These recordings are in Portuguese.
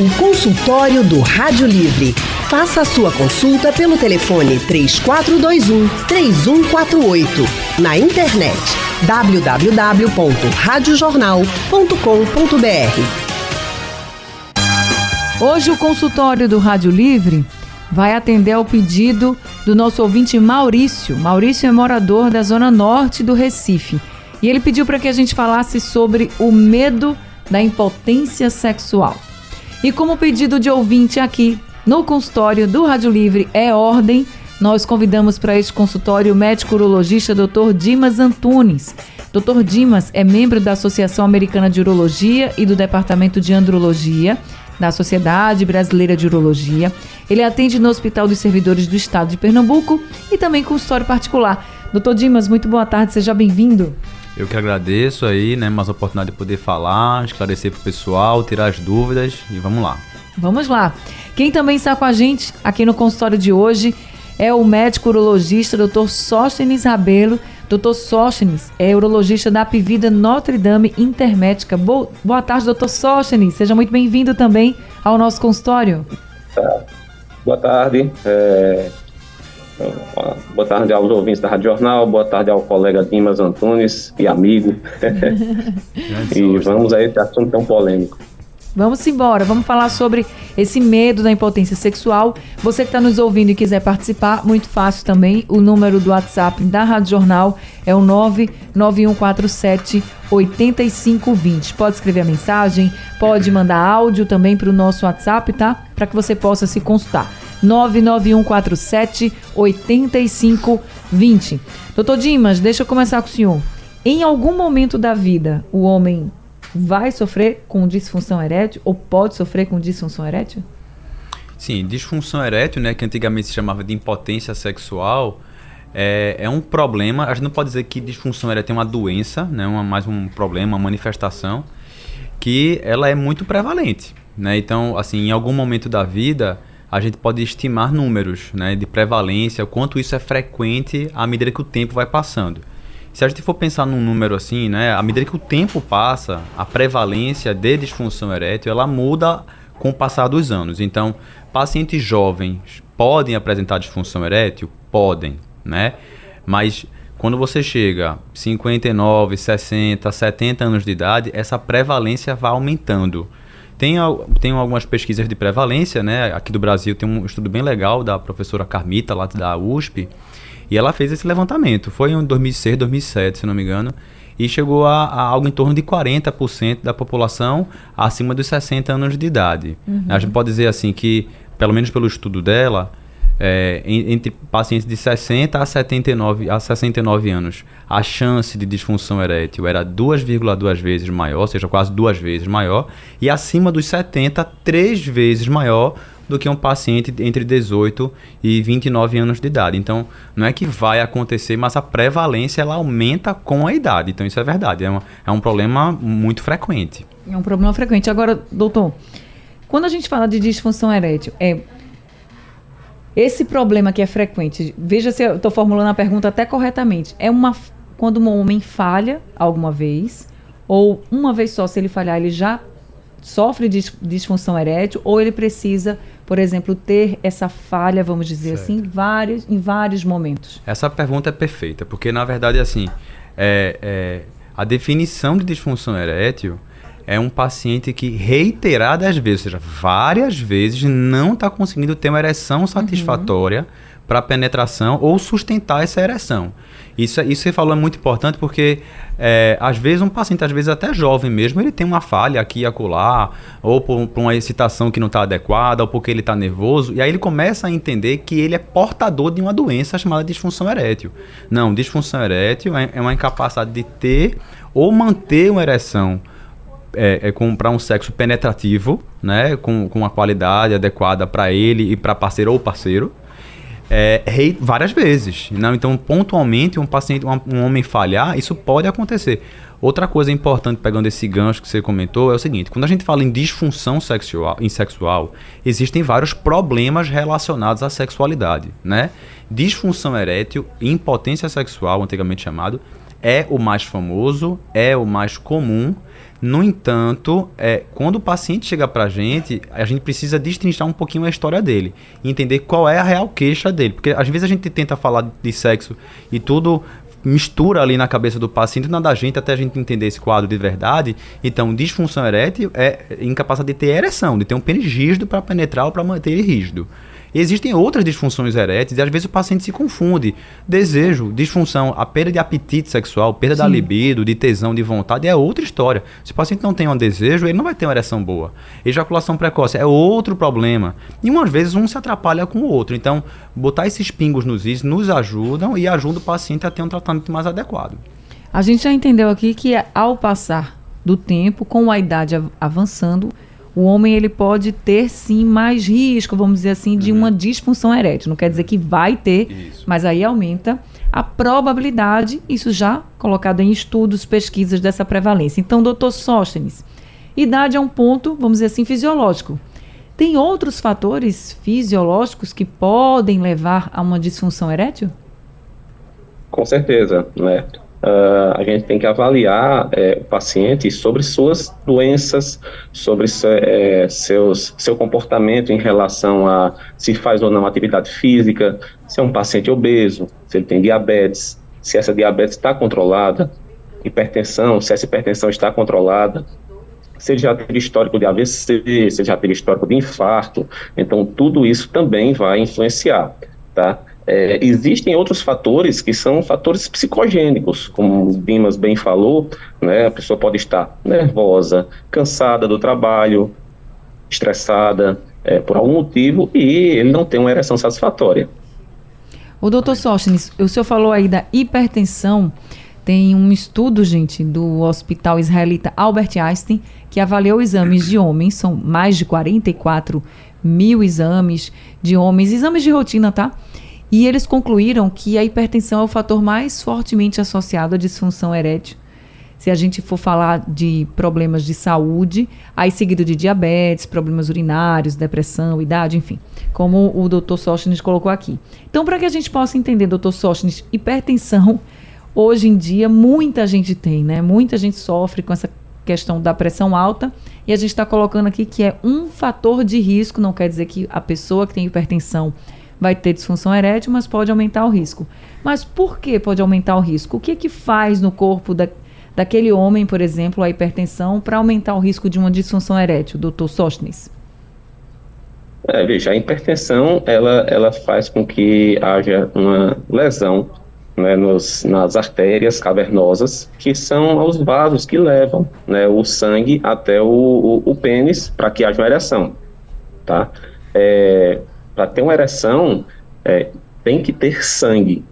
O consultório do Rádio Livre. Faça a sua consulta pelo telefone 3421 3148. Na internet www.radiojornal.com.br. Hoje o consultório do Rádio Livre vai atender ao pedido do nosso ouvinte Maurício. Maurício é morador da zona norte do Recife e ele pediu para que a gente falasse sobre o medo da impotência sexual. E como pedido de ouvinte aqui no consultório do Rádio Livre é ordem, nós convidamos para este consultório o médico urologista Dr. Dimas Antunes. Dr. Dimas é membro da Associação Americana de Urologia e do Departamento de Andrologia da Sociedade Brasileira de Urologia. Ele atende no Hospital dos Servidores do Estado de Pernambuco e também consultório particular. Doutor Dimas, muito boa tarde, seja bem-vindo. Eu que agradeço aí, né, mais a oportunidade de poder falar, esclarecer para o pessoal, tirar as dúvidas e vamos lá. Vamos lá. Quem também está com a gente aqui no consultório de hoje é o médico urologista Dr. Sóstenes Rabelo. Dr. Sóstenes é urologista da Apivida Notre Dame Intermédica. Boa, boa tarde, doutor Sóstenes. Seja muito bem-vindo também ao nosso consultório. Tá. Boa tarde. É... Boa tarde aos ouvintes da Rádio Jornal, boa tarde ao colega Dimas Antunes e amigo. e vamos aí esse assunto tão polêmico. Vamos embora, vamos falar sobre esse medo da impotência sexual. Você que está nos ouvindo e quiser participar, muito fácil também. O número do WhatsApp da Rádio Jornal é o 99147 8520. Pode escrever a mensagem, pode mandar áudio também para o nosso WhatsApp, tá? Para que você possa se consultar. 99147 8520. Doutor Dimas, deixa eu começar com o senhor. Em algum momento da vida, o homem vai sofrer com disfunção erétil ou pode sofrer com disfunção erétil? Sim, disfunção erétil, né, que antigamente se chamava de impotência sexual, é, é um problema. A gente não pode dizer que disfunção erétil é uma doença, né, uma, mais um problema, uma manifestação, que ela é muito prevalente. Né? Então, assim, em algum momento da vida, a gente pode estimar números né, de prevalência, o quanto isso é frequente à medida que o tempo vai passando. Se a gente for pensar num número assim, né, à medida que o tempo passa, a prevalência de disfunção erétil ela muda com o passar dos anos. Então, pacientes jovens podem apresentar disfunção erétil? Podem, né? Mas quando você chega 59, 60, 70 anos de idade, essa prevalência vai aumentando. Tem, tem algumas pesquisas de prevalência, né? Aqui do Brasil tem um estudo bem legal da professora Carmita, lá da USP, e ela fez esse levantamento. Foi em 2006, 2007, se não me engano. E chegou a, a algo em torno de 40% da população acima dos 60 anos de idade. Uhum. A gente pode dizer assim que, pelo menos pelo estudo dela, é, entre pacientes de 60 a 79, a 69 anos, a chance de disfunção erétil era 2,2 vezes maior, ou seja, quase duas vezes maior, e acima dos 70, três vezes maior do que um paciente entre 18 e 29 anos de idade. Então, não é que vai acontecer, mas a prevalência ela aumenta com a idade. Então, isso é verdade. É, uma, é um problema muito frequente. É um problema frequente. Agora, doutor, quando a gente fala de disfunção erétil, é esse problema que é frequente, veja se eu estou formulando a pergunta até corretamente. É uma quando um homem falha alguma vez, ou uma vez só, se ele falhar, ele já sofre de disfunção erétil, ou ele precisa por exemplo, ter essa falha, vamos dizer certo. assim, vários, em vários momentos? Essa pergunta é perfeita, porque na verdade, assim, é, é, a definição de disfunção erétil é um paciente que reiteradas vezes, ou seja, várias vezes, não está conseguindo ter uma ereção satisfatória uhum. para penetração ou sustentar essa ereção. Isso, isso você falou é muito importante porque, é, às vezes, um paciente, às vezes até jovem mesmo, ele tem uma falha aqui e acolá, ou por, por uma excitação que não está adequada, ou porque ele está nervoso, e aí ele começa a entender que ele é portador de uma doença chamada disfunção erétil. Não, disfunção erétil é, é uma incapacidade de ter ou manter uma ereção é, é para um sexo penetrativo, né, com, com uma qualidade adequada para ele e para parceiro ou parceiro, é, rei, várias vezes. Não? Então, pontualmente, um paciente, um, um, homem falhar, isso pode acontecer. Outra coisa importante, pegando esse gancho que você comentou, é o seguinte: quando a gente fala em disfunção sexual, em sexual existem vários problemas relacionados à sexualidade. Né? Disfunção erétil, impotência sexual, antigamente chamado, é o mais famoso, é o mais comum No entanto, é, quando o paciente chega para a gente, a gente precisa destrinchar um pouquinho a história dele entender qual é a real queixa dele. Porque às vezes a gente tenta falar de sexo e tudo mistura ali na cabeça do paciente, não da gente, até a gente entender esse quadro de verdade. Então, disfunção erétil é incapacidade de ter ereção, de ter um pênis rígido para penetrar ou para manter ele rígido. Existem outras disfunções eréteis e às vezes o paciente se confunde. Desejo, disfunção, a perda de apetite sexual, perda Sim. da libido, de tesão, de vontade é outra história. Se o paciente não tem um desejo, ele não vai ter uma ereção boa. Ejaculação precoce é outro problema. E umas vezes um se atrapalha com o outro. Então, botar esses pingos nos is nos ajudam e ajuda o paciente a ter um tratamento mais adequado. A gente já entendeu aqui que ao passar do tempo, com a idade avançando, o homem ele pode ter sim mais risco, vamos dizer assim, de uhum. uma disfunção erétil. Não quer dizer que vai ter, isso. mas aí aumenta a probabilidade, isso já colocado em estudos, pesquisas dessa prevalência. Então, doutor Sóstenes, idade é um ponto, vamos dizer assim, fisiológico. Tem outros fatores fisiológicos que podem levar a uma disfunção erétil? Com certeza, né? Uh, a gente tem que avaliar é, o paciente sobre suas doenças, sobre é, seus, seu comportamento em relação a se faz ou não atividade física, se é um paciente obeso, se ele tem diabetes, se essa diabetes está controlada, hipertensão, se essa hipertensão está controlada, se ele já teve histórico de AVC, se ele já teve histórico de infarto, então tudo isso também vai influenciar, tá? É, existem outros fatores que são fatores psicogênicos, como o Dimas bem falou, né, a pessoa pode estar nervosa, cansada do trabalho, estressada é, por algum motivo e ele não tem uma ereção satisfatória. O doutor Sóstenes, o senhor falou aí da hipertensão. Tem um estudo, gente, do Hospital Israelita Albert Einstein, que avaliou exames de homens, são mais de 44 mil exames de homens, exames de rotina, tá? E eles concluíram que a hipertensão é o fator mais fortemente associado à disfunção erétil. Se a gente for falar de problemas de saúde, aí seguido de diabetes, problemas urinários, depressão, idade, enfim, como o Dr. Sostnes colocou aqui. Então, para que a gente possa entender, Dr. Sostnes, hipertensão, hoje em dia, muita gente tem, né? Muita gente sofre com essa questão da pressão alta e a gente está colocando aqui que é um fator de risco, não quer dizer que a pessoa que tem hipertensão vai ter disfunção erétil, mas pode aumentar o risco. Mas por que pode aumentar o risco? O que que faz no corpo da, daquele homem, por exemplo, a hipertensão, para aumentar o risco de uma disfunção erétil, doutor Sostnes? É, veja, a hipertensão ela, ela faz com que haja uma lesão né, nos, nas artérias cavernosas, que são os vasos que levam né, o sangue até o, o, o pênis para que haja uma ereção. Tá? É, para ter uma ereção, é, tem que ter sangue.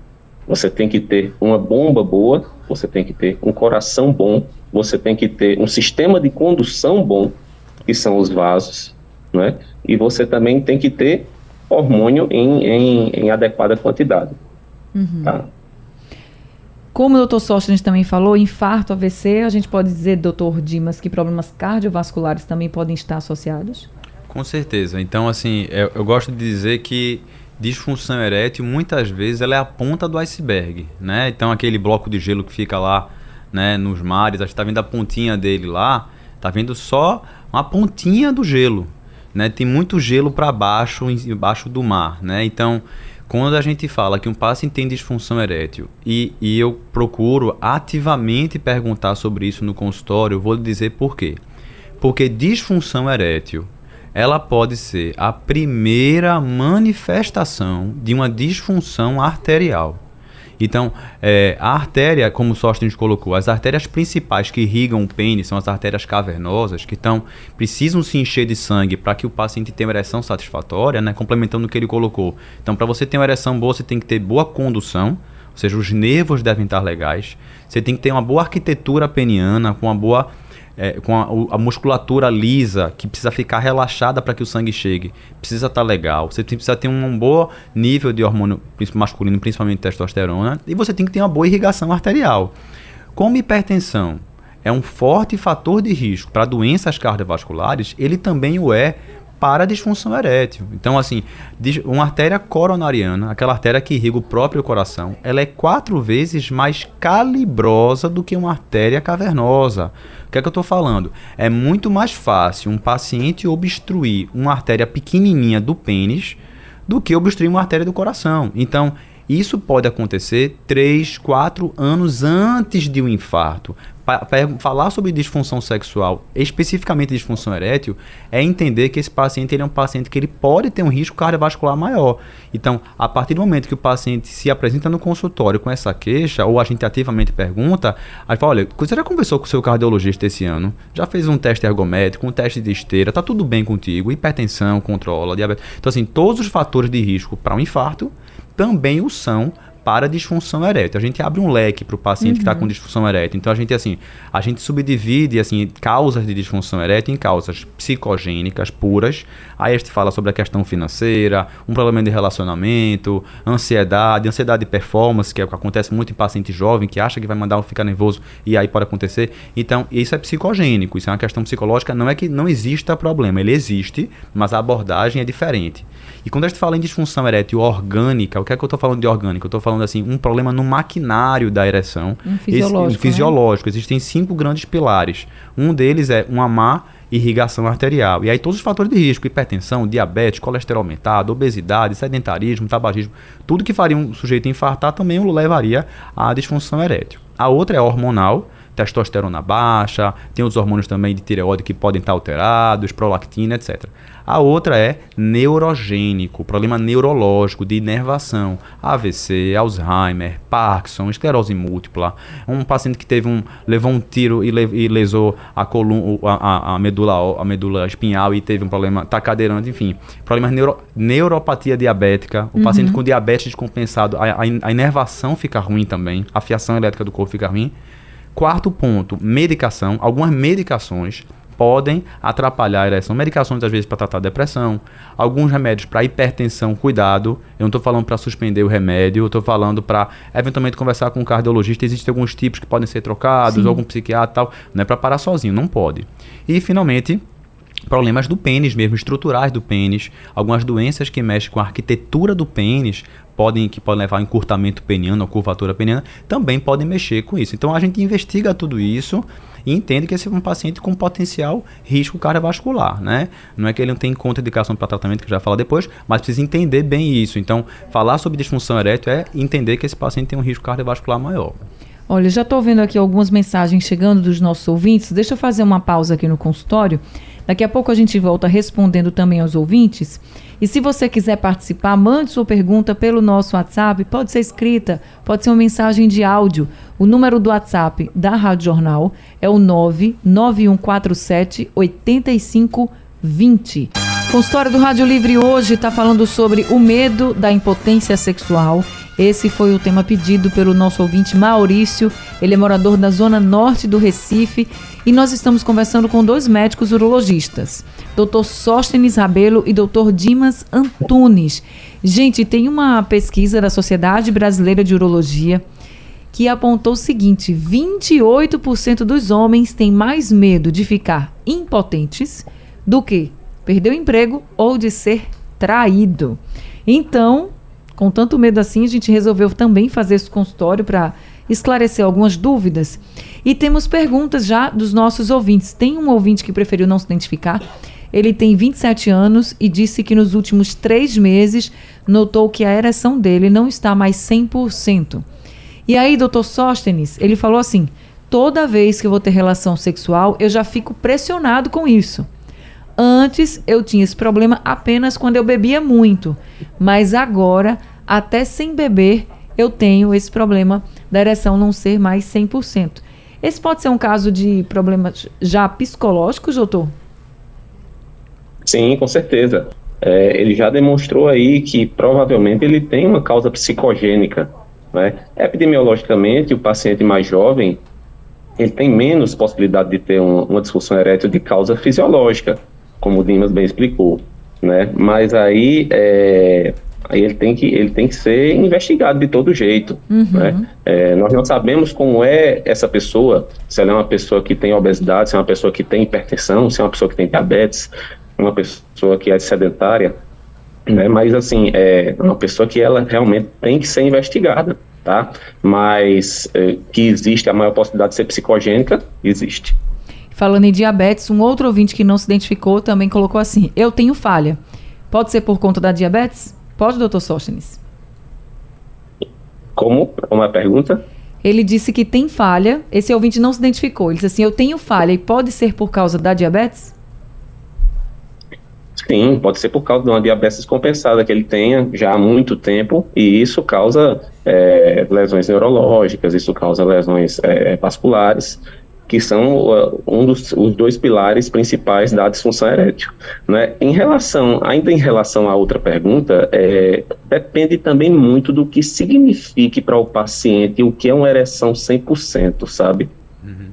Você tem que ter uma bomba boa, você tem que ter um coração bom, você tem que ter um sistema de condução bom, que são os vasos, né? E você também tem que ter hormônio em, em, em adequada quantidade. Uhum. Tá? Como o doutor Sóstenes também falou, infarto, AVC, a gente pode dizer, doutor Dimas, que problemas cardiovasculares também podem estar associados? Com certeza. Então, assim, eu, eu gosto de dizer que disfunção erétil muitas vezes ela é a ponta do iceberg, né? Então, aquele bloco de gelo que fica lá, né, nos mares, a gente tá vendo a pontinha dele lá, tá vendo só uma pontinha do gelo, né? Tem muito gelo para baixo, embaixo do mar, né? Então, quando a gente fala que um paciente tem disfunção erétil e, e eu procuro ativamente perguntar sobre isso no consultório, eu vou dizer por quê. Porque disfunção erétil ela pode ser a primeira manifestação de uma disfunção arterial. Então, é, a artéria, como o Sóstenes colocou, as artérias principais que irrigam o pênis são as artérias cavernosas, que tão, precisam se encher de sangue para que o paciente tenha uma ereção satisfatória, né, complementando o que ele colocou. Então, para você ter uma ereção boa, você tem que ter boa condução, ou seja, os nervos devem estar legais. Você tem que ter uma boa arquitetura peniana, com uma boa é, com a, a, musculatura lisa, que precisa ficar relaxada para que o sangue chegue, precisa estar tá legal. Você precisa ter um bom nível de hormônio masculino, principalmente testosterona, e você tem que ter uma boa irrigação arterial. Como hipertensão é um forte fator de risco para doenças cardiovasculares, ele também o é para a disfunção erétil. Então, assim, uma artéria coronariana, aquela artéria que irriga o próprio coração, ela é quatro vezes mais calibrosa do que uma artéria cavernosa. O que é que eu estou falando? É muito mais fácil um paciente obstruir uma artéria pequenininha do pênis do que obstruir uma artéria do coração. Então, isso pode acontecer 3, 4 anos antes de um infarto. Falar sobre disfunção sexual, especificamente disfunção erétil, é entender que esse paciente ele é um paciente que ele pode ter um risco cardiovascular maior. Então, a partir do momento que o paciente se apresenta no consultório com essa queixa, ou a gente ativamente pergunta, aí fala, olha, você já conversou com o seu cardiologista esse ano? Já fez um teste ergométrico, um teste de esteira, tá tudo bem contigo? Hipertensão, controla, diabetes. Então, assim, todos os fatores de risco para um infarto também o são para a disfunção erétil. A gente abre um leque para o paciente tá uhum. que está com disfunção erétil. Então a gente assim, a gente subdivide assim causas de disfunção erétil em causas psicogênicas puras. Aí a gente fala sobre a questão financeira, um problema de relacionamento, ansiedade, ansiedade de performance, que é o que acontece muito em paciente jovem que acha que vai mandar ficar nervoso e aí pode acontecer. Então, isso é psicogênico, isso é uma questão psicológica, não é que não exista problema, ele existe, mas a abordagem é diferente. E quando a gente fala em disfunção erétil orgânica, o que é que eu estou falando de orgânica? Eu estou falando assim, um problema no maquinário da ereção. Um fisiológico. Esse, um fisiológico. Né? Existem cinco grandes pilares. Um deles é uma má irrigação arterial. E aí todos os fatores de risco, hipertensão, diabetes, colesterol aumentado, obesidade, sedentarismo, tabagismo, tudo que faria um sujeito infartar também o levaria à disfunção erétil. A outra é hormonal, testosterona baixa, tem os hormônios também de tireoide que podem estar alterados, prolactina, etc. A outra é neurogênico, problema neurológico de inervação, AVC, Alzheimer, Parkinson, esclerose múltipla. Um paciente que teve um levou um tiro e, le, e lesou a coluna, a, a, medula, a medula espinhal e teve um problema, tá cadeirante, enfim, problemas neuro, neuropatia diabética, o uhum. paciente com diabetes descompensado, a, a, a inervação fica ruim também, a fiação elétrica do corpo fica ruim. Quarto ponto, medicação. Algumas medicações podem atrapalhar a ereção. Medicações, às vezes, para tratar depressão, alguns remédios para hipertensão, cuidado. Eu não estou falando para suspender o remédio, eu estou falando para eventualmente conversar com um cardiologista. Existem alguns tipos que podem ser trocados, Sim. ou com um psiquiatra e tal. Não é para parar sozinho, não pode. E, finalmente, problemas do pênis mesmo, estruturais do pênis, algumas doenças que mexem com a arquitetura do pênis, podem, que podem levar a encurtamento peniano, a curvatura peniana, também podem mexer com isso. Então a gente investiga tudo isso e entende que esse é um paciente com potencial risco cardiovascular, né? Não é que ele não tem contraindicação para tratamento, que já fala depois, mas precisa entender bem isso. Então, falar sobre disfunção erétil é entender que esse paciente tem um risco cardiovascular maior. Olha, já estou vendo aqui algumas mensagens chegando dos nossos ouvintes. Deixa eu fazer uma pausa aqui no consultório. Daqui a pouco a gente volta respondendo também aos ouvintes. E se você quiser participar, mande sua pergunta pelo nosso WhatsApp. Pode ser escrita, pode ser uma mensagem de áudio. O número do WhatsApp da Rádio Jornal é o 99147 8520. Consultório do Rádio Livre hoje está falando sobre o medo da impotência sexual. Esse foi o tema pedido pelo nosso ouvinte Maurício. Ele é morador da zona norte do Recife e nós estamos conversando com dois médicos urologistas, Dr. Sóstenes Rabelo e Dr. Dimas Antunes. Gente, tem uma pesquisa da Sociedade Brasileira de Urologia que apontou o seguinte: 28% dos homens têm mais medo de ficar impotentes do que perder o emprego ou de ser traído. Então, com tanto medo assim, a gente resolveu também fazer esse consultório para esclarecer algumas dúvidas. E temos perguntas já dos nossos ouvintes. Tem um ouvinte que preferiu não se identificar. Ele tem 27 anos e disse que nos últimos três meses notou que a ereção dele não está mais 100%. E aí, doutor Sóstenes, ele falou assim: toda vez que eu vou ter relação sexual, eu já fico pressionado com isso. Antes eu tinha esse problema apenas quando eu bebia muito, mas agora, até sem beber, eu tenho esse problema da ereção não ser mais 100%. Esse pode ser um caso de problemas já psicológicos, doutor? Sim, com certeza. É, ele já demonstrou aí que provavelmente ele tem uma causa psicogênica. Né? Epidemiologicamente, o paciente mais jovem ele tem menos possibilidade de ter um, uma disfunção erétil de causa fisiológica, como o Dimas bem explicou, né? Mas aí, é, aí ele tem que ele tem que ser investigado de todo jeito, uhum. né? É, nós não sabemos como é essa pessoa, se ela é uma pessoa que tem obesidade, se é uma pessoa que tem hipertensão, se é uma pessoa que tem diabetes, uma pessoa que é sedentária, né? Mas assim, é uma pessoa que ela realmente tem que ser investigada, tá? Mas é, que existe a maior possibilidade de ser psicogênica, existe. Falando em diabetes, um outro ouvinte que não se identificou também colocou assim: Eu tenho falha. Pode ser por conta da diabetes? Pode, doutor Sóstenes? Como? Uma pergunta? Ele disse que tem falha. Esse ouvinte não se identificou. Ele disse assim: Eu tenho falha e pode ser por causa da diabetes? Sim, pode ser por causa de uma diabetes compensada que ele tenha já há muito tempo e isso causa é, lesões neurológicas, isso causa lesões é, vasculares, que são uh, um dos os dois pilares principais da disfunção erétil. Né? Em relação, ainda em relação à outra pergunta, é, depende também muito do que signifique para o paciente o que é uma ereção 100%, sabe? Uhum.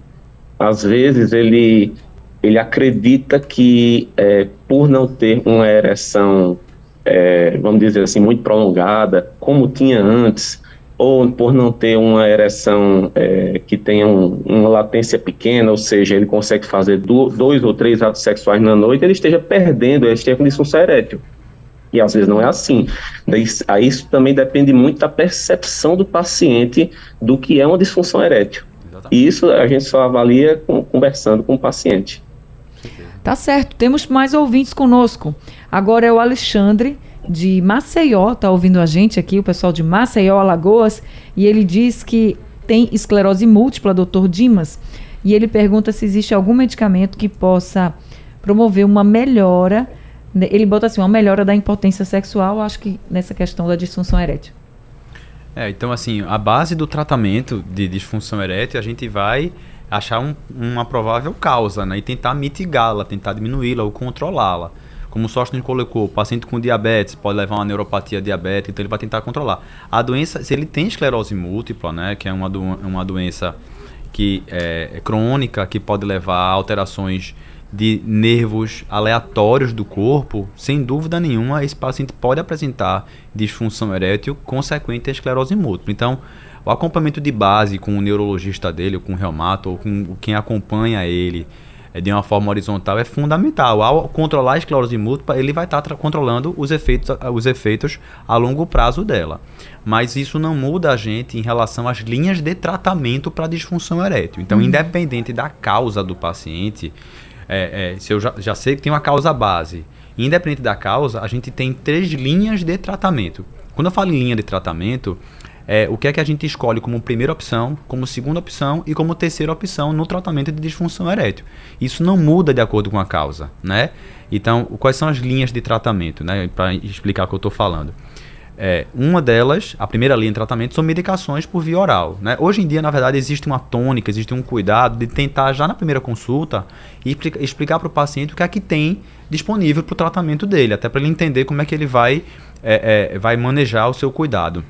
Às vezes ele ele acredita que é, por não ter uma ereção, é, vamos dizer assim, muito prolongada, como tinha antes, ou por não ter uma ereção é, que tenha um, uma latência pequena, ou seja, ele consegue fazer do, dois ou três atos sexuais na noite, ele esteja perdendo, ele esteja com disfunção erétil. E às vezes não é assim. Aí isso também depende muito da percepção do paciente do que é uma disfunção erétil. E isso a gente só avalia com, conversando com o paciente. Tá certo, temos mais ouvintes conosco. Agora é o Alexandre de Maceió, tá ouvindo a gente aqui, o pessoal de Maceió, Alagoas, e ele diz que tem esclerose múltipla, doutor Dimas, e ele pergunta se existe algum medicamento que possa promover uma melhora, né, ele bota assim, uma melhora da impotência sexual, acho que nessa questão da disfunção erétil. É, então assim, a base do tratamento de disfunção erétil, a gente vai achar um, uma provável causa, né? E tentar mitigá-la, tentar diminuí-la ou controlá-la. Como o Sóstenes colocou, o paciente com diabetes pode levar uma neuropatia diabética, então ele vai tentar controlar. A doença, se ele tem esclerose múltipla, né? Que é uma, do, uma doença que é, é crônica, que pode levar a alterações de nervos aleatórios do corpo, sem dúvida nenhuma, esse paciente pode apresentar disfunção erétil consequente à esclerose múltipla. Então, o acompanhamento de base com o neurologista dele, ou com o reumato, ou com quem acompanha ele de uma forma horizontal é fundamental. Ao controlar a esclerose múltipla, ele vai estar tá controlando os efeitos, os efeitos a longo prazo dela. Mas isso não muda a gente em relação às linhas de tratamento para disfunção erétil. Então, uhum. independente da causa do paciente, é, é, se eu já, já sei que tem uma causa base, independente da causa, a gente tem três linhas de tratamento. Quando eu falo em linha de tratamento, é, o que é que a gente escolhe como primeira opção, como segunda opção e como terceira opção no tratamento de disfunção erétil. Isso não muda de acordo com a causa, né? Então, quais são as linhas de tratamento, né? Para explicar o que eu estou falando. É, uma delas, a primeira linha de tratamento, são medicações por via oral. Né? Hoje em dia, na verdade, existe uma tônica, existe um cuidado de tentar, já na primeira consulta, explicar para o paciente o que é que tem disponível para o tratamento dele, até para ele entender como é que ele vai, é, é, vai manejar o seu cuidado.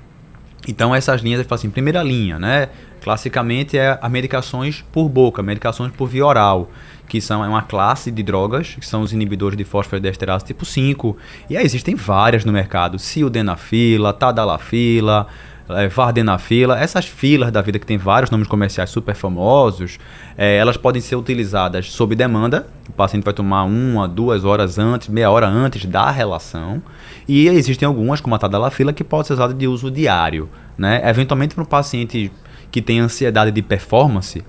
Então essas linhas, ele fala assim, primeira linha, né? Classicamente é as medicações por boca, medicações por via oral, que são é uma classe de drogas, que são os inibidores de fosfodiesterase tipo 5. E aí existem várias no mercado, sildenafila, tadalafila, é, vardenafila, essas filas da vida que tem vários nomes comerciais super famosos, é, elas podem ser utilizadas sob demanda. O paciente vai tomar uma, duas horas antes, meia hora antes da relação. E existem algumas, como a tadalafila, que pode ser usada de uso diário. Né? Eventualmente, para um paciente que tem ansiedade de performance,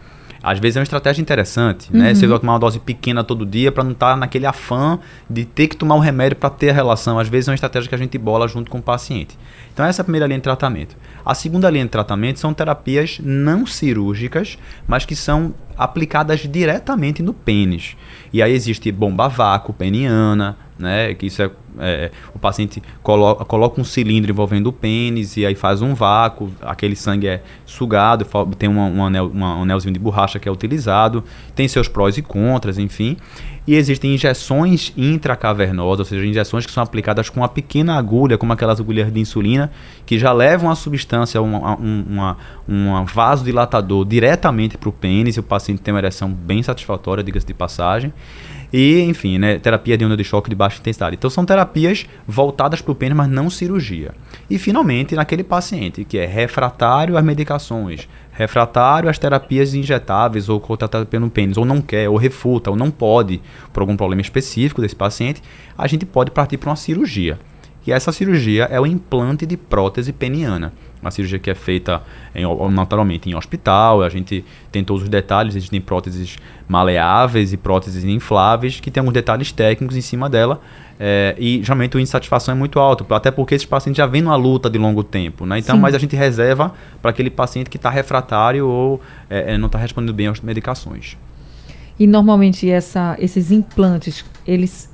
às vezes é uma estratégia interessante, uhum. né? Você vai tomar uma dose pequena todo dia para não estar tá naquele afã de ter que tomar um remédio para ter a relação. Às vezes é uma estratégia que a gente bola junto com o paciente. Então essa é a primeira linha de tratamento. A segunda linha de tratamento são terapias não cirúrgicas, mas que são aplicadas diretamente no pênis. E aí existe bomba vácuo peniana, né? Que isso é, é, o paciente coloca, coloca um cilindro envolvendo o pênis e aí faz um vácuo, aquele sangue é sugado, tem um, anel, um anelzinho de borracha que é utilizado, tem seus prós e contras, enfim. E existem injeções intracavernosas, ou seja, injeções que são aplicadas com uma pequena agulha, como aquelas agulhas de insulina, que já levam a substância, um uma, uma vasodilatador diretamente para o pênis, e o paciente tem uma ereção bem satisfatória, diga-se de passagem. E, enfim, né, terapia de onda de choque de baixa intensidade. Então, são terapias voltadas para o pênis, mas não cirurgia. E, finalmente, naquele paciente que é refratário às medicações, refratário às terapias injetáveis ou contratadas pelo pênis, ou não quer, ou refuta, ou não pode, por algum problema específico desse paciente, a gente pode partir para uma cirurgia. E essa cirurgia é o implante de prótese peniana. Uma cirurgia que é feita em, naturalmente em hospital, a gente tem todos os detalhes, existem próteses maleáveis e próteses infláveis que tem alguns detalhes técnicos em cima dela. É, e geralmente o insatisfação é muito alto, até porque esses pacientes já vêm numa luta de longo tempo, né? Então, Sim. mas a gente reserva para aquele paciente que está refratário ou é não está respondendo bem às medicações. E normalmente essa, esses implantes, eles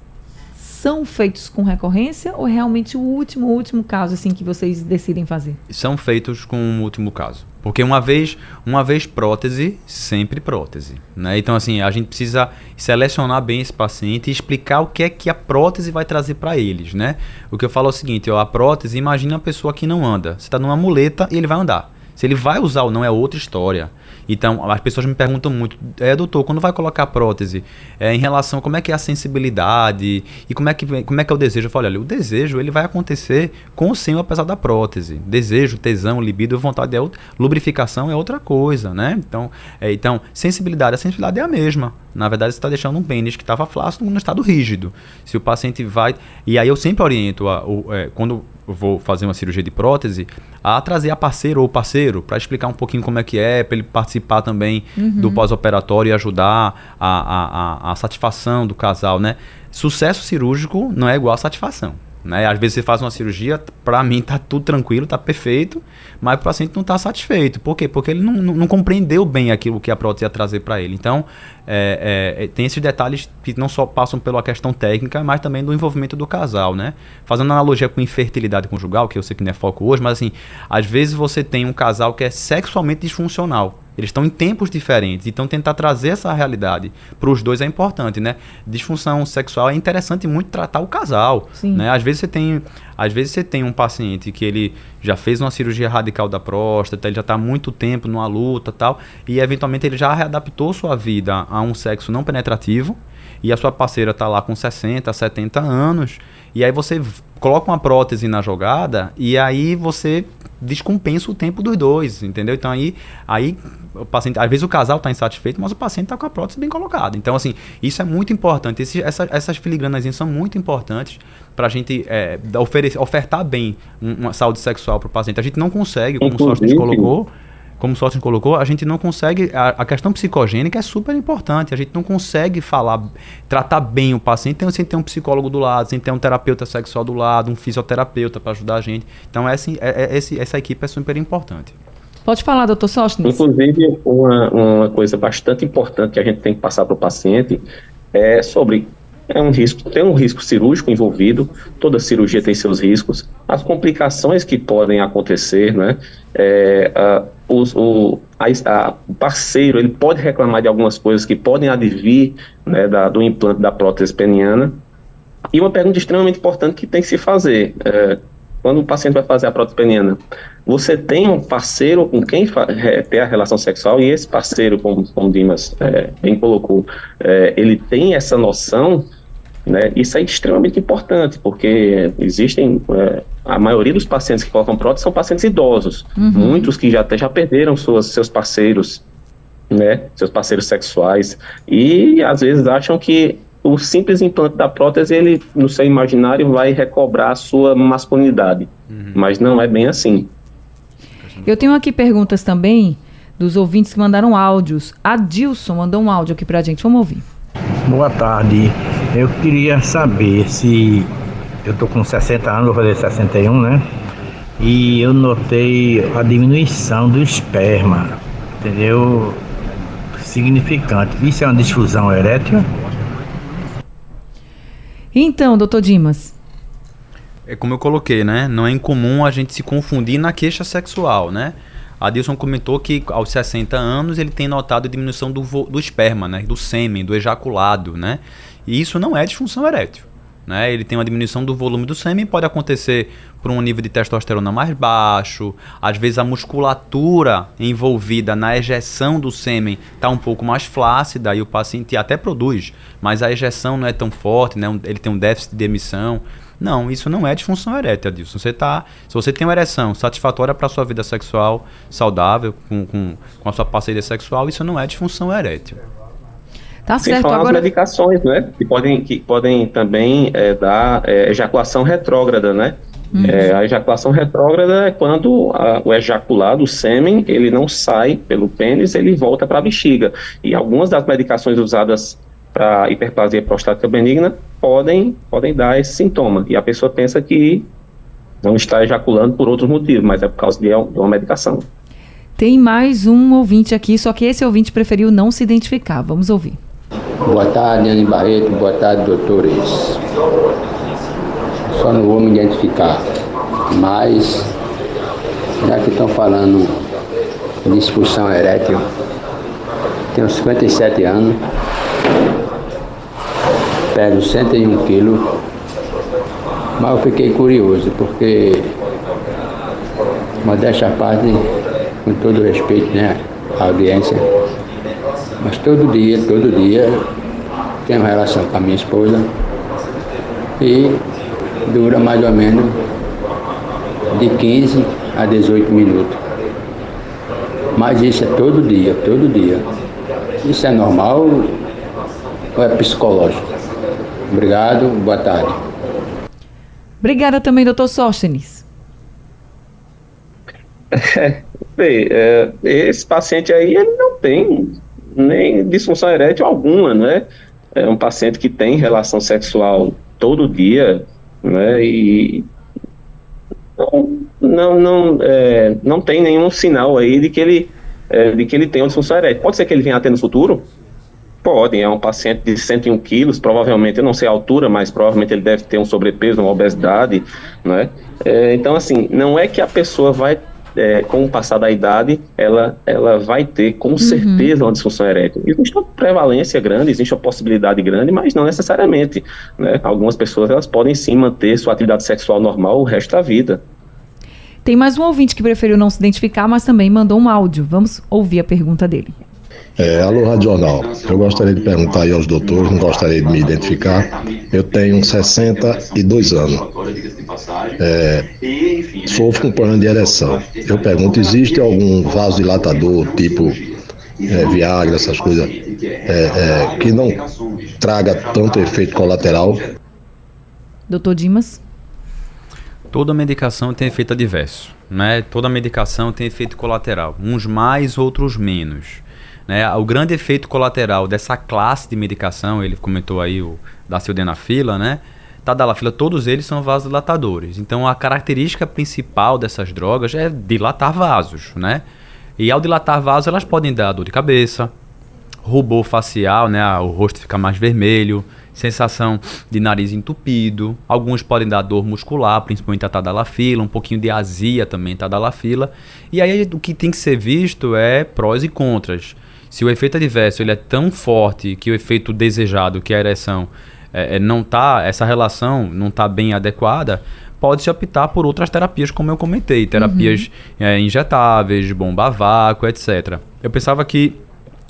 são feitos com recorrência ou é realmente o último, último caso assim que vocês decidem fazer? São feitos com o último caso. Porque uma vez, uma vez prótese, sempre prótese. Né? Então, assim, a gente precisa selecionar bem esse paciente e explicar o que é que a prótese vai trazer para eles. Né? O que eu falo é o seguinte: ó, a prótese, imagina uma pessoa que não anda. Você está numa muleta e ele vai andar. Se ele vai usar ou não é outra história. Então, as pessoas me perguntam muito, é, doutor, quando vai colocar prótese, é, em relação a como é que é a sensibilidade e como é que, como é, que é o desejo? Eu falo, olha, o desejo ele vai acontecer com o sim apesar da prótese. Desejo, tesão, libido, vontade é outra, lubrificação é outra coisa, né? Então, é, então sensibilidade, a sensibilidade é a mesma. Na verdade, você está deixando um pênis que estava flácido no estado rígido. Se o paciente vai... E aí eu sempre oriento, a, o, é, quando vou fazer uma cirurgia de prótese, a trazer a parceira ou parceiro para explicar um pouquinho como é que é, para ele participar também uhum. do pós-operatório e ajudar a, a, a, a satisfação do casal, né? Sucesso cirúrgico não é igual a satisfação. Né? Às vezes você faz uma cirurgia, para mim tá tudo tranquilo, tá perfeito, mas o paciente não está satisfeito. Por quê? Porque ele não, não, não, compreendeu bem aquilo que a prótese ia trazer para ele. Então, é, é, é, tem esses detalhes que não só passam pela questão técnica, mas também do envolvimento do casal, né? Fazendo analogia com infertilidade conjugal, que eu sei que não é foco hoje, mas assim, às vezes você tem um casal que é sexualmente disfuncional. Eles estão em tempos diferentes, então tentar trazer essa realidade para os dois é importante, né? Disfunção sexual é interessante muito tratar o casal, Sim. né? Às vezes você tem, às vezes você tem um paciente que ele já fez uma cirurgia radical da próstata, ele já está muito tempo numa luta, tal, e eventualmente ele já readaptou sua vida a um sexo não penetrativo, e a sua parceira está lá com 60, 70 anos, e aí você coloca uma prótese na jogada e aí você descompensa o tempo dos dois, entendeu? Então aí, aí o paciente, às vezes o casal está insatisfeito, mas o paciente está com a prótese bem colocada. Então assim, isso é muito importante. Esse, essa, essas filigranas são muito importantes para a gente é, oferecer, ofertar bem uma saúde sexual para o paciente. A gente não consegue, como o Sócrates colocou, como o Sócrates colocou, a gente não consegue. A, a, questão psicogênica é super importante. A gente não consegue falar, tratar bem o paciente sem ter um psicólogo do lado, sem ter um terapeuta sexual do lado, um fisioterapeuta para ajudar a gente. Então, essa, é, é, essa equipe é super importante. Pode falar, doutor Sóstenes. Inclusive, uma, uma coisa bastante importante que a gente tem que passar para o paciente é sobre é um risco, tem um risco cirúrgico envolvido, toda cirurgia tem seus riscos, as complicações que podem acontecer, né? É, a, o, a, a, o parceiro ele pode reclamar de algumas coisas que podem advir né, da, do implante da prótese peniana. E uma pergunta extremamente importante que tem que se fazer: é, quando o paciente vai fazer a prótese peniana, você tem um parceiro com quem ter a relação sexual e esse parceiro, como, como Dimas é, bem colocou, é, ele tem essa noção né? Isso é extremamente importante, porque existem. É, a maioria dos pacientes que colocam prótese são pacientes idosos, uhum. muitos que já, até já perderam suas, seus parceiros, né? seus parceiros sexuais, e às vezes acham que o simples implante da prótese, ele, no seu imaginário, vai recobrar a sua masculinidade. Uhum. Mas não é bem assim. Eu tenho aqui perguntas também dos ouvintes que mandaram áudios. A Dilson mandou um áudio aqui pra gente. Vamos ouvir. Boa tarde. Eu queria saber se eu tô com 60 anos, vou fazer 61, né? E eu notei a diminuição do esperma, entendeu? Significante. Isso é uma difusão erétil? Então, doutor Dimas. É como eu coloquei, né? Não é incomum a gente se confundir na queixa sexual, né? Adilson comentou que aos 60 anos ele tem notado a diminuição do, do esperma, né? Do sêmen, do ejaculado, né? E isso não é disfunção erétil. Né? Ele tem uma diminuição do volume do sêmen, pode acontecer por um nível de testosterona mais baixo, às vezes a musculatura envolvida na ejeção do sêmen está um pouco mais flácida e o paciente até produz, mas a ejeção não é tão forte, né? ele tem um déficit de emissão. Não, isso não é disfunção erétil, Adilson. Você tá, se você tem uma ereção satisfatória para sua vida sexual saudável, com, com, com a sua parceria sexual, isso não é disfunção erétil. Tá Sem certo. Falar Agora... as medicações, né? Que podem, que podem também é, dar é, ejaculação retrógrada, né? Uhum. É, a ejaculação retrógrada é quando a, o ejaculado, o sêmen, ele não sai pelo pênis, ele volta para a bexiga. E algumas das medicações usadas para hiperplasia prostática benigna podem, podem dar esse sintoma. E a pessoa pensa que não está ejaculando por outros motivos, mas é por causa de, de uma medicação. Tem mais um ouvinte aqui, só que esse ouvinte preferiu não se identificar. Vamos ouvir. Boa tarde, Anne Barreto. Boa tarde, doutores. Só não vou me identificar, mas já que estão falando de expulsão erétil, tenho 57 anos, peso 101 quilos, mas eu fiquei curioso, porque, modéstia à parte, com todo respeito, né, à audiência, mas todo dia, todo dia, tenho relação com a minha esposa e dura mais ou menos de 15 a 18 minutos. Mas isso é todo dia, todo dia. Isso é normal ou é psicológico? Obrigado, boa tarde. Obrigada também, doutor Sóstenes. É, bem, é, esse paciente aí, ele não tem nem disfunção erétil alguma, né? É um paciente que tem relação sexual todo dia, né? E não, não, é, não tem nenhum sinal aí de que ele, é, de que ele tem uma disfunção erétil. Pode ser que ele venha a ter no futuro? Pode, é um paciente de 101 quilos, provavelmente, eu não sei a altura, mas provavelmente ele deve ter um sobrepeso, uma obesidade, né? É, então, assim, não é que a pessoa vai é, com o passar da idade, ela, ela vai ter com uhum. certeza uma disfunção erétil. Existe uma prevalência grande, existe uma possibilidade grande, mas não necessariamente. Né? Algumas pessoas elas podem sim manter sua atividade sexual normal o resto da vida. Tem mais um ouvinte que preferiu não se identificar, mas também mandou um áudio. Vamos ouvir a pergunta dele. É, alô, Rádio Jornal. Eu gostaria de perguntar aí aos doutores, não gostaria de me identificar. Eu tenho 62 anos. É, sofro com problema de ereção. Eu pergunto, existe algum vasodilatador, tipo é, Viagra, essas coisas, é, é, que não traga tanto efeito colateral? Doutor Dimas? Toda medicação tem efeito adverso, né? Toda medicação tem efeito colateral, uns mais, outros menos. Né? O grande efeito colateral dessa classe de medicação, ele comentou aí o da sildenafila, né? Tadalafila, todos eles são vasodilatadores. Então a característica principal dessas drogas é dilatar vasos, né? E ao dilatar vasos, elas podem dar dor de cabeça, rubor facial, né? O rosto fica mais vermelho, sensação de nariz entupido. Alguns podem dar dor muscular, principalmente a tadalafila, um pouquinho de azia também tadalafila. E aí o que tem que ser visto é prós e contras. Se o efeito adverso ele é tão forte que o efeito desejado, que é a ereção, é, é, não tá, essa relação não está bem adequada, pode-se optar por outras terapias, como eu comentei, terapias uhum. é, injetáveis, bomba a vácuo, etc. Eu pensava que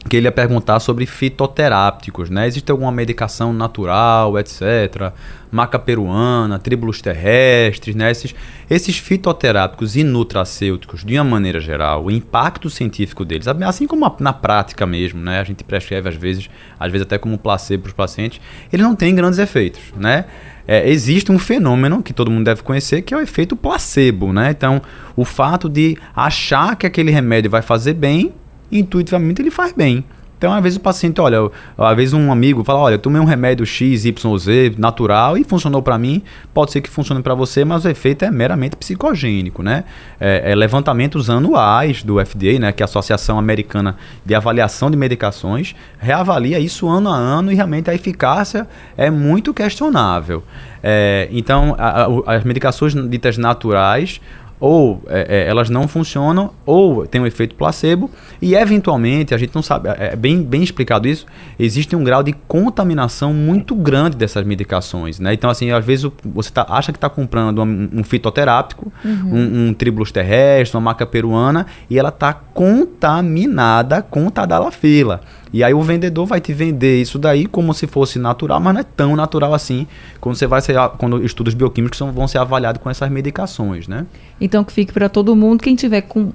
que ele ia perguntar sobre fitoterápticos, né? Existe alguma medicação natural, etc. Maca peruana, tríbulos terrestres, né? Esses, esses fitoterápicos e nutracêuticos, de uma maneira geral, o impacto científico deles, assim como na prática mesmo, né? A gente prescreve às vezes, às vezes até como placebo para os pacientes, ele não tem grandes efeitos, né? É, existe um fenômeno que todo mundo deve conhecer, que é o efeito placebo, né? Então, o fato de achar que aquele remédio vai fazer bem intuitivamente ele faz bem. Então, às vezes o paciente, olha, às vezes um amigo fala, olha, tomei um remédio X, Y, Z, natural e funcionou para mim, pode ser que funcione para você, mas o efeito é meramente psicogênico, né? É, é, levantamentos anuais do FDA, né, que é a Associação Americana de Avaliação de Medicações, reavalia isso ano a ano e realmente a eficácia é muito questionável. É, então, a, a, as medicações ditas naturais ou é, é, elas não funcionam, ou tem um efeito placebo, e eventualmente, a gente não sabe, é, é bem, bem explicado isso, existe um grau de contaminação muito grande dessas medicações, né? Então, assim, às vezes você tá, acha que está comprando um, um fitoterápico, uhum. um, um tribulus terrestre, uma maca peruana, e ela está contaminada com tadalafila. E aí o vendedor vai te vender isso daí como se fosse natural, mas não é tão natural assim quando você vai ser, quando estudos bioquímicos vão ser avaliados com essas medicações, né? Então que fique para todo mundo quem tiver com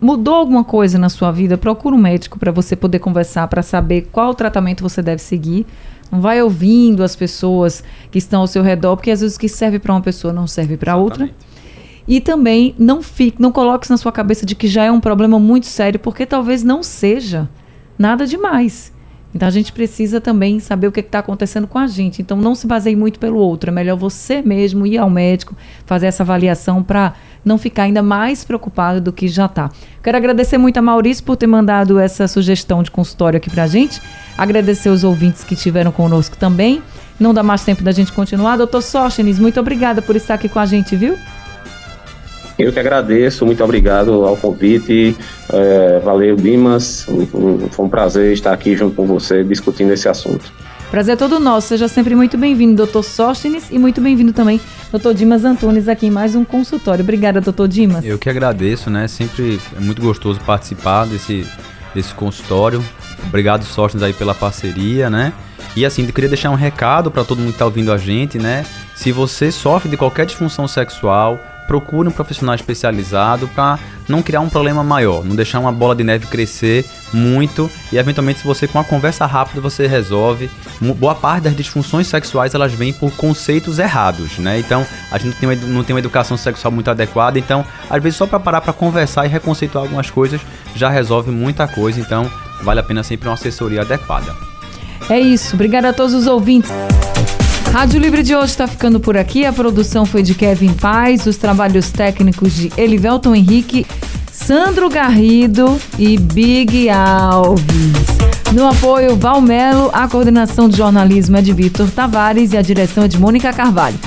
mudou alguma coisa na sua vida, procura um médico para você poder conversar, para saber qual tratamento você deve seguir. Não vai ouvindo as pessoas que estão ao seu redor, porque às vezes o que serve para uma pessoa não serve para outra. E também não fique, não coloque na sua cabeça de que já é um problema muito sério, porque talvez não seja nada demais. Então a gente precisa também saber o que está acontecendo com a gente. Então não se baseie muito pelo outro. É melhor você mesmo ir ao médico, fazer essa avaliação para não ficar ainda mais preocupado do que já está. Quero agradecer muito a Maurício por ter mandado essa sugestão de consultório aqui para a gente. Agradecer os ouvintes que estiveram conosco também. Não dá mais tempo da gente continuar. Doutor Sóstenes, muito obrigada por estar aqui com a gente, viu? Eu que agradeço, muito obrigado ao convite. É, valeu, Dimas. Foi um prazer estar aqui junto com você discutindo esse assunto. Prazer é todo nosso. Seja sempre muito bem-vindo, doutor Sóstenes, e muito bem-vindo também, doutor Dimas Antunes, aqui em mais um consultório. Obrigada, doutor Dimas. Eu que agradeço, né? Sempre é muito gostoso participar desse, desse consultório. Obrigado, Sóstenes, aí pela parceria, né? E assim, eu queria deixar um recado para todo mundo que está ouvindo a gente, né? Se você sofre de qualquer disfunção sexual, procure um profissional especializado para não criar um problema maior, não deixar uma bola de neve crescer muito e eventualmente se você com uma conversa rápida você resolve. Boa parte das disfunções sexuais elas vêm por conceitos errados, né? Então a gente não tem uma, não tem uma educação sexual muito adequada, então às vezes só para parar para conversar e reconceituar algumas coisas já resolve muita coisa, então vale a pena sempre uma assessoria adequada. É isso, obrigada a todos os ouvintes. Rádio Livre de hoje está ficando por aqui. A produção foi de Kevin Paz, os trabalhos técnicos de Elivelton Henrique, Sandro Garrido e Big Alves. No apoio, Valmelo, a coordenação de jornalismo é de Vitor Tavares e a direção é de Mônica Carvalho.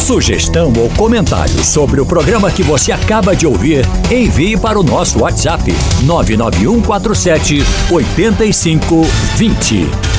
Sugestão ou comentário sobre o programa que você acaba de ouvir, envie para o nosso WhatsApp 99147 8520.